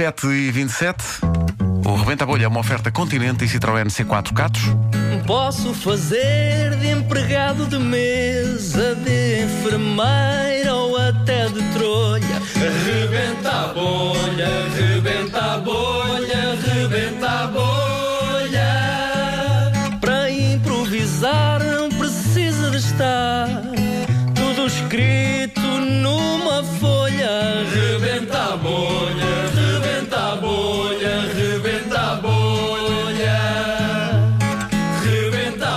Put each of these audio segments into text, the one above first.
7 e 27 O Rebenta a Bolha é uma oferta Continente e Citroën C4 Catos. Posso fazer de empregado de mesa, de enfermeira ou até de trolha. Rebenta a bolha, rebenta a bolha, rebenta a bolha. Para improvisar não precisa de estar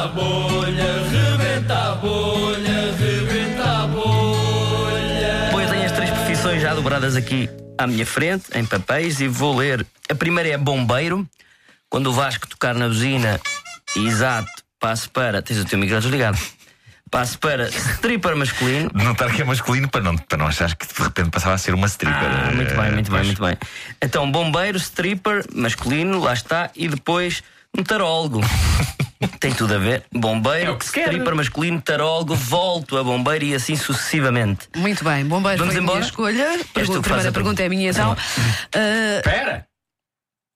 a bolha, rebenta a bolha, rebenta a bolha. Eu tenho as três profissões já dobradas aqui à minha frente, em papéis, e vou ler. A primeira é bombeiro. Quando o Vasco tocar na buzina, exato, passo para. Tens o teu microfone desligado. Passo para stripper masculino. De notar que é masculino para não, para não achares que de repente passava a ser uma stripper. Ah, muito bem, muito bem, Pois. muito bem. Então, bombeiro, stripper, masculino, lá está, e depois um tarólogo. Tem tudo a ver. Bombeiro, É o que stripper masculino, tarólogo, volto a bombeiro e assim sucessivamente. Muito bem, bombeiro Vamos foi a embora? minha escolha. És tu Pergu- que a fazes primeira a pergunta é a minha então. Ah, Espera!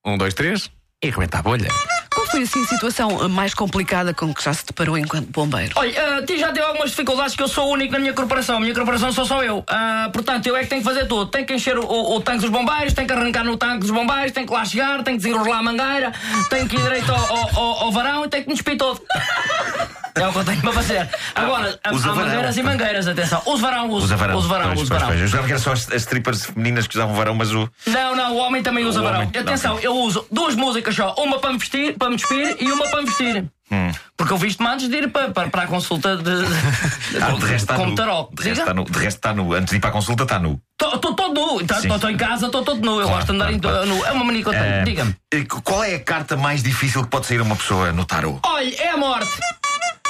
Um, dois, três e rebenta a bolha. Qual foi assim a situação ah, mais complicada com que já se deparou enquanto bombeiro? Olha, uh, já tive algumas dificuldades que eu sou o único na minha corporação. A minha corporação sou só eu. Ah, portanto, eu é que tenho que fazer tudo. Tenho que encher o, o- o tanque dos bombeiros, tenho que arrancar no tanque dos bombeiros, tenho que lá chegar, tenho que desenrolar a mangueira, tenho que ir direito ao, ao- ao- ao varão e tenho que me despir todo. É o que eu tenho para fazer. Agora, há, mangueiras e mangueiras, atenção. Uso varão, Usa varão. uso varão, Pois, pois, varão. pois. Eu jogava que era só as, as strippers femininas que usavam varão, mas o. Não, não, o homem também usa O varão. homem, não, Atenção, ok. eu uso duas músicas só. Uma para me vestir, para me despir e uma para me vestir. Hum. Porque eu visto-me antes de ir para, para, para a consulta de. de, Ah, de resto está como nu. tarot. De resto está nu. De resto está nu. Antes de ir para a consulta está nu. Estou todo nu. Estou em casa, estou todo nu. Eu Claro, gosto de andar em claro, nu. É uma mania que eu tenho. Eh, Diga-me. Qual é a carta mais difícil que pode sair a uma pessoa no tarot? Olha, é a morte.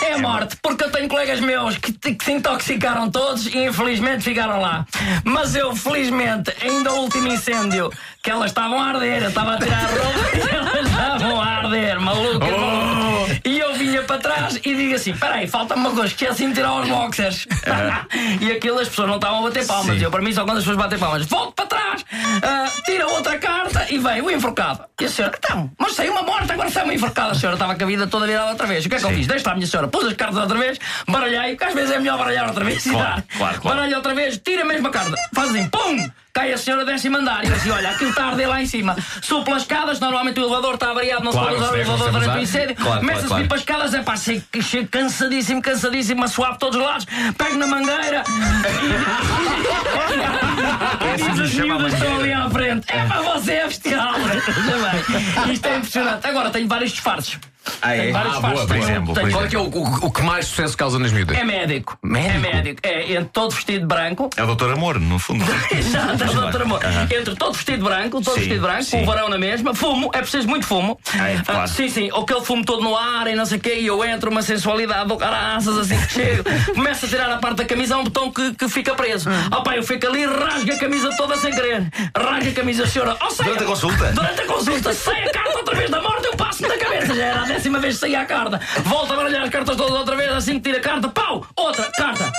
É a morte, porque eu tenho colegas meus que, que se intoxicaram todos e infelizmente ficaram lá. Mas eu, felizmente, ainda o último incêndio, que elas estavam a arder, eu estava a tirar a roupa e elas estavam a arder, maluca. maluca. E eu vinha para trás e digo assim: peraí, falta-me uma coisa, esqueci de tirar os boxers. e aquilo as pessoas não estavam a bater palmas. Sim. Eu, para mim, só quando as pessoas batem palmas, volto para trás, ah, tira outra carta e vem o enforcado. E a senhora, então, mas saiu uma morte, agora sai uma enforcada. A senhora estava com a vida toda virada outra vez. O que é que eu fiz? Deixa a minha senhora, pus as cartas outra vez, baralhei, porque às vezes é melhor baralhar outra vez e Claro, dar. claro, claro. Baralho outra vez, tira a mesma carta, faz assim, pum! Cai a senhora décimo andar e assim, olha, aquilo está a arder lá em cima. Subo pelas escadas, normalmente o elevador está variado, não Claro, se pode usar o elevador durante o incêndio. Claro, Começa a claro, subir claro. para as escadas, é pá, chego, chego cansadíssimo, cansadíssimo, a por todos os lados, pego na mangueira diz as miúdas estão ali à frente. É para você é bestial. Veja bem, Isto é impressionante. Agora tenho vários disfarces. Ah, é? Tenho vários Ah, boa, por Tenho- exemplo, Qual é que é o, o- o que mais sucesso causa nas miúdas? É médico. Médico? É médico. É entre todo vestido de branco. É o doutor Amor, no fundo. Exato, Mas doutor amor. Entre todo vestido de branco, todo Sim, vestido de branco, sim. com o varão na mesma, fumo, é preciso muito fumo. Ah, é, claro. sim, sim, aquele fumo todo no ar e não sei o quê, e eu entro uma sensualidade do caraças assim que chego, começo a tirar a parte da camisa a um botão que, que fica preso. Ah. Ó pá, eu fico ali rasgo a camisa toda sem querer. Rasgo a camisa, senhora. Oh, saia. Durante a consulta? Durante a consulta, sai a carta outra vez da morte, eu passo na cabeça. Já era a décima vez que saía a carta. Volto a baralhar as cartas todas outra vez, assim que tira a carta, pau! Outra carta!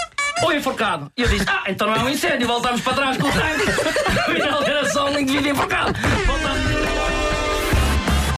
O enforcado. E eu disse, ah, então não é um incêndio, voltamos para trás com o tanque. Afinal era só um indivíduo enforcado.